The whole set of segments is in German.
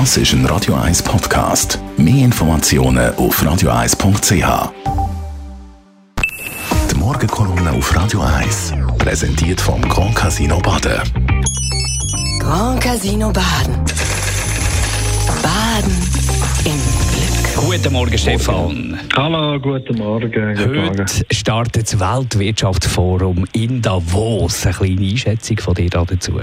Das ist ein Radio 1 Podcast. Mehr Informationen auf radio1.ch. Die Morgenkolumne auf Radio 1 präsentiert vom Grand Casino Baden. Grand Casino Baden. Baden im Glück. Guten Morgen, Stefan. Hallo, guten Morgen. Guten Morgen. Heute startet das Weltwirtschaftsforum in Davos. Eine kleine Einschätzung von dir dazu.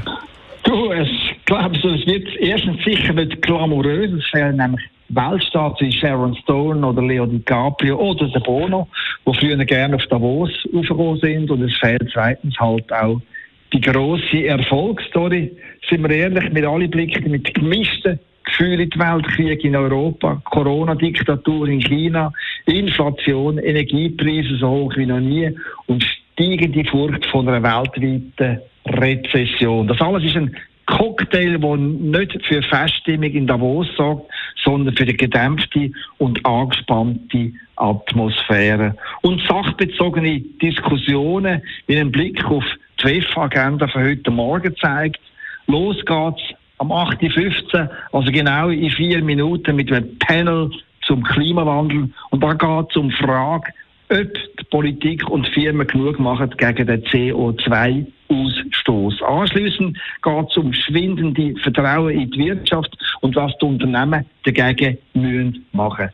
Glaube es wird erstens sicher nicht glamourös. Es fehlen nämlich Weltstars wie Sharon Stone oder Leo DiCaprio oder der Bono, die früher gerne auf Davos aufgekommen sind. Und es fehlt zweitens halt auch die grosse Erfolgsstory. Sind wir ehrlich, mit alle Blicken mit gemischten Gefühlen in die Welt, Krieg in Europa, Corona-Diktatur in China, Inflation, Energiepreise so hoch wie noch nie und steigende Furcht von einer weltweiten Rezession. Das alles ist ein Cocktail, der nicht für Feststimmung in Davos sorgt, sondern für eine gedämpfte und angespannte Atmosphäre. Und sachbezogene Diskussionen, wie ein Blick auf die WEF-Agenda von heute Morgen zeigt. Los geht's am 8.15 Uhr, also genau in vier Minuten mit einem Panel zum Klimawandel. Und da geht es um die Frage, ob die Politik und Firmen genug machen gegen den CO2-Ausstoß. Anschließend geht es um schwindende Vertrauen in die Wirtschaft und was die Unternehmen dagegen müssen machen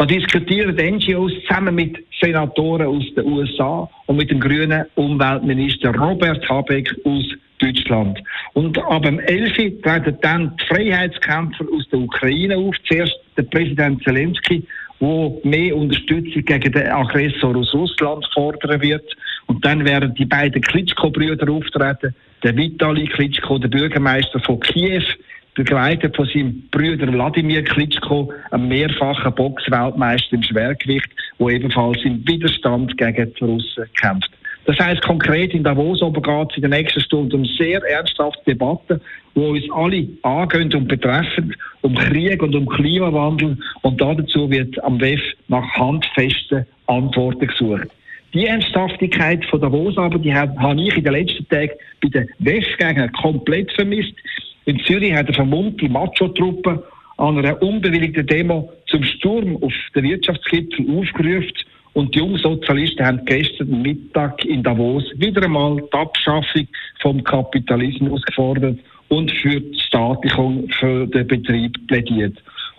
da diskutieren die NGOs zusammen mit Senatoren aus den USA und mit dem grünen Umweltminister Robert Habeck aus Deutschland. Und ab dem 11. treten dann die Freiheitskämpfer aus der Ukraine auf. Zuerst der Präsident Zelensky, wo mehr Unterstützung gegen den Aggressor aus Russland fordern wird. Und dann werden die beiden Klitschko-Brüder auftreten. Der Vitali Klitschko, der Bürgermeister von Kiew, begleitet von seinem Bruder Wladimir Klitschko, einem mehrfachen Boxweltmeister im Schwergewicht, wo ebenfalls im Widerstand gegen die Russen kämpft. Das heißt konkret in Davos oben geht es in der nächsten Stunde um sehr ernsthafte Debatten, wo uns alle angehen und betreffen, um Krieg und um Klimawandel und dazu wird am WEF nach handfesten Antworten gesucht. Die Ernsthaftigkeit von Davos aber, die habe ich in den letzten Tagen bei den WEF-Gegnern komplett vermisst. In Zürich hat eine vermummte Macho-Truppe an einer unbewilligten Demo zum Sturm auf den Wirtschaftsgipfel aufgerufen. Und die Jungsozialisten haben gestern Mittag in Davos wieder einmal die Abschaffung vom Kapitalismus gefordert und für die Staatlichung für den Betrieb plädiert.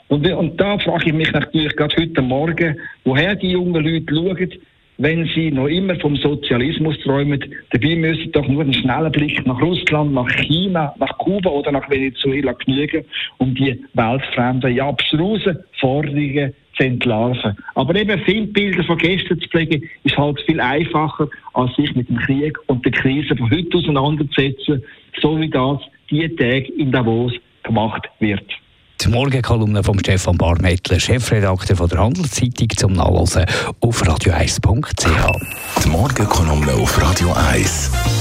Und, und da frage ich mich natürlich gerade heute Morgen, woher die jungen Leute schauen, wenn sie noch immer vom Sozialismus träumen, dabei müssen doch nur einen schnellen Blick nach Russland, nach China, nach Kuba oder nach Venezuela genügen, um die weltfremden, ja abstrusen Forderungen zu entlarven. Aber eben Filmbilder von gestern zu pflegen, ist halt viel einfacher, als sich mit dem Krieg und der Krise von heute auseinanderzusetzen, so wie das die Tage in Davos gemacht wird. Die Morgenkolumne von Stefan Barmettler, Chefredakteur von der Handelszeitung, zum Nachlesen auf radio1.ch. Die Morgenkolumne auf Radio 1.